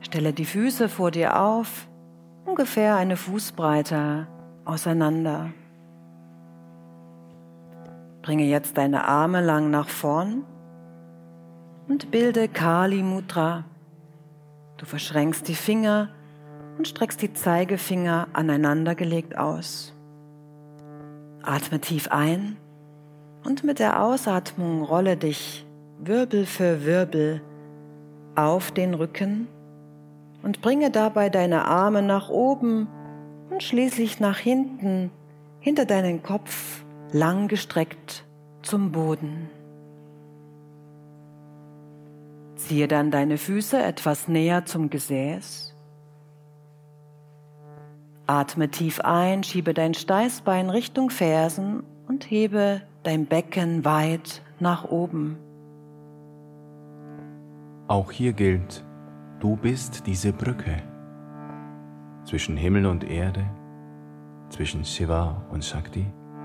Stelle die Füße vor dir auf, ungefähr eine Fußbreite auseinander. Bringe jetzt deine Arme lang nach vorn und bilde Kali Mudra. Du verschränkst die Finger und streckst die Zeigefinger aneinandergelegt aus. Atme tief ein und mit der Ausatmung rolle dich Wirbel für Wirbel auf den Rücken und bringe dabei deine Arme nach oben und schließlich nach hinten, hinter deinen Kopf, lang gestreckt zum Boden. Ziehe dann deine Füße etwas näher zum Gesäß. Atme tief ein, schiebe dein Steißbein Richtung Fersen und hebe dein Becken weit nach oben. Auch hier gilt, du bist diese Brücke zwischen Himmel und Erde, zwischen Shiva und Shakti